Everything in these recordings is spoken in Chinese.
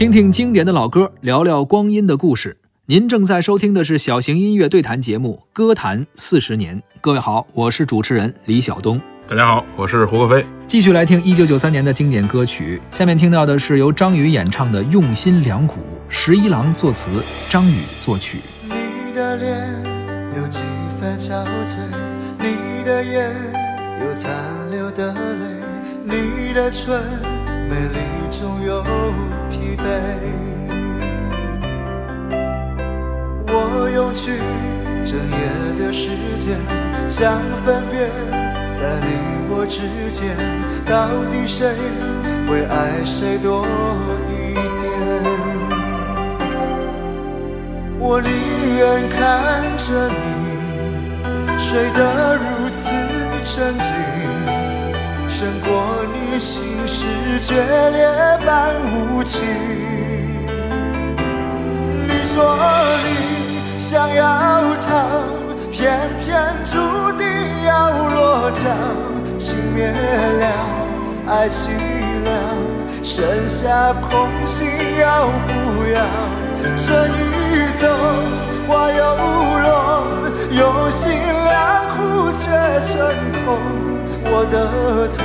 听听经典的老歌，聊聊光阴的故事。您正在收听的是小型音乐对谈节目《歌坛四十年》。各位好，我是主持人李晓东。大家好，我是胡可飞。继续来听一九九三年的经典歌曲，下面听到的是由张宇演唱的《用心良苦》，十一郎作词，张宇作曲。你的脸有几分憔悴，你的眼有残留的泪，你的唇美丽中有疲惫。我用去整夜的时间，想分辨在你我之间，到底谁会爱谁多一点。我宁愿看着你睡得如此沉静，胜过心事决裂般无情。你说你想要逃，偏偏注定要落脚。情灭了，爱熄了，剩下空心要不要？春已走，花又落，用心良苦却成空。我的痛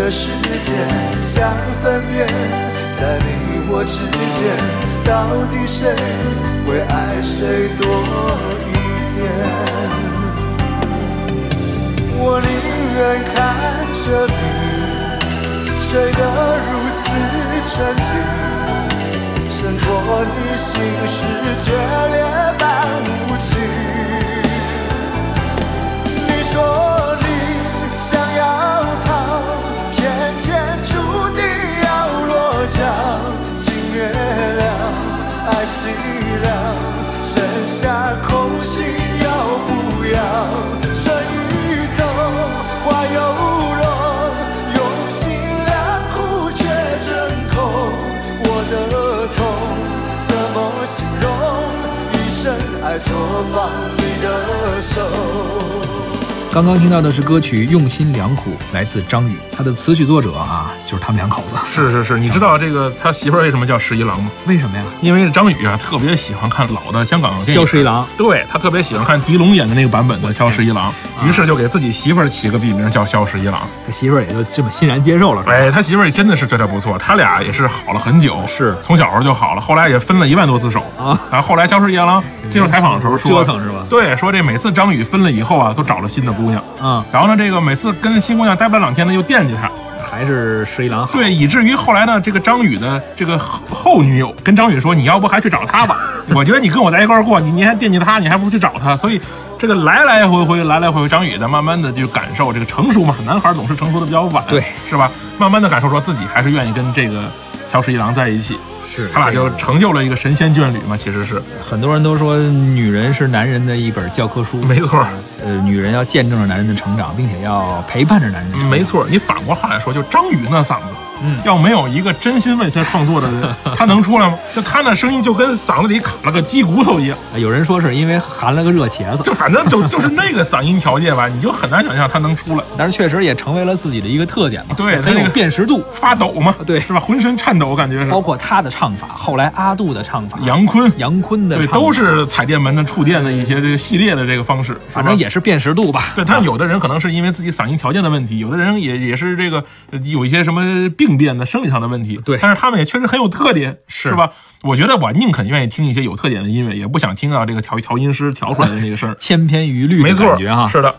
的时间，想分辨在你我之间，到底谁会爱谁多一点。我宁愿看着你睡得如此沉静，胜过你心事决错放你的手。刚刚听到的是歌曲《用心良苦》，来自张宇，他的词曲作者啊，就是他们两口子。是是是，你知道这个他媳妇儿为什么叫十一郎吗？为什么呀？因为张宇啊特别喜欢看老的香港电影，萧十一郎，对他特别喜欢看狄龙演的那个版本的萧十一郎，于是就给自己媳妇儿起个笔名叫萧十一郎。他媳妇儿也就这么欣然接受了。哎，他媳妇儿真的是对他不错，他俩也是好了很久，是从小时候就好了，后来也分了一万多次手啊。然后后来萧十一郎接受采访的时候说，折腾是吧对，说这每次张宇分了以后啊，都找了新的姑娘，嗯，然后呢，这个每次跟新姑娘待不了两天呢，又惦记她。还是十一郎好。对，以至于后来呢，这个张宇的这个后后女友跟张宇说：“你要不还去找他吧？我觉得你跟我在一块儿过，你你还惦记他，你还不如去找他。”所以这个来来回回，来来回回，张宇在慢慢的就感受这个成熟嘛，男孩总是成熟的比较晚，对，是吧？慢慢的感受说自己还是愿意跟这个乔十一郎在一起，是他俩就成就了一个神仙眷侣嘛，其实是很多人都说女人是男人的一本教科书，没错。呃，女人要见证着男人的成长，并且要陪伴着男人。没错，你反过话来说，就张宇那嗓子，嗯要没有一个真心为他创作的人，他能出来吗？就他那声音就跟嗓子里卡了个鸡骨头一样，啊有人说是因为含了个热茄子，就反正就就是那个嗓音条件吧，你就很难想象他能出来。但是确实也成为了自己的一个特点嘛，对他那个辨识度。发抖嘛，对是吧？浑身颤抖，感觉是包。括他的唱法，后来阿杜的唱法，杨坤，杨坤的对，都是彩电门的触电的一些这个系列的这个方式，反正也是辨识度吧。对，但有的人可能是因为自己嗓音条件的问题，有的人也也是这个呃有一些什么病变的生理上的问题。对但是他们也确实很有特点，是是吧？我觉得我宁肯愿意听一些有特点的音乐，也不想听到这个调调音师调出来的那个声儿。千篇一律的没错感觉哈。是的。